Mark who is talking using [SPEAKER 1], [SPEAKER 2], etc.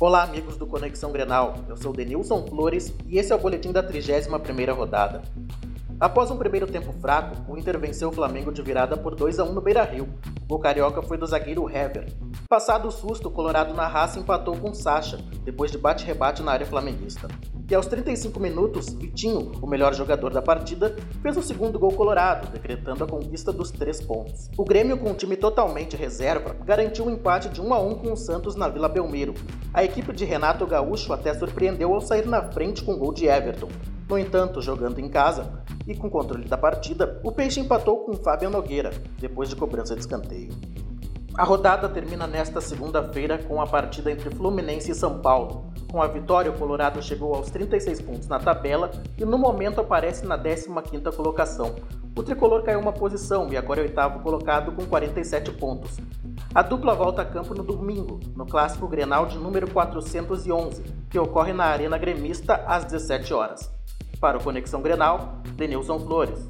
[SPEAKER 1] Olá, amigos do Conexão Grenal. Eu sou Denilson Flores e esse é o boletim da 31ª rodada. Após um primeiro tempo fraco, o Inter venceu o Flamengo de virada por 2 a 1 no Beira-Rio. O carioca foi do zagueiro Hever. Passado o susto, o Colorado na raça empatou com Sacha, depois de bate-rebate na área flamenguista. E aos 35 minutos, Vitinho, o melhor jogador da partida, fez o segundo gol colorado, decretando a conquista dos três pontos. O Grêmio, com um time totalmente reserva, garantiu um empate de 1 a 1 com o Santos na Vila Belmiro. A equipe de Renato Gaúcho até surpreendeu ao sair na frente com o gol de Everton. No entanto, jogando em casa e com controle da partida, o Peixe empatou com Fábio Nogueira, depois de cobrança de escanteio. A rodada termina nesta segunda-feira com a partida entre Fluminense e São Paulo. Com a vitória, o Colorado chegou aos 36 pontos na tabela e no momento aparece na 15ª colocação. O tricolor caiu uma posição e agora é oitavo colocado com 47 pontos. A dupla volta a campo no domingo, no clássico Grenal de número 411, que ocorre na Arena Gremista às 17 horas. Para o Conexão Grenal, Denilson Flores.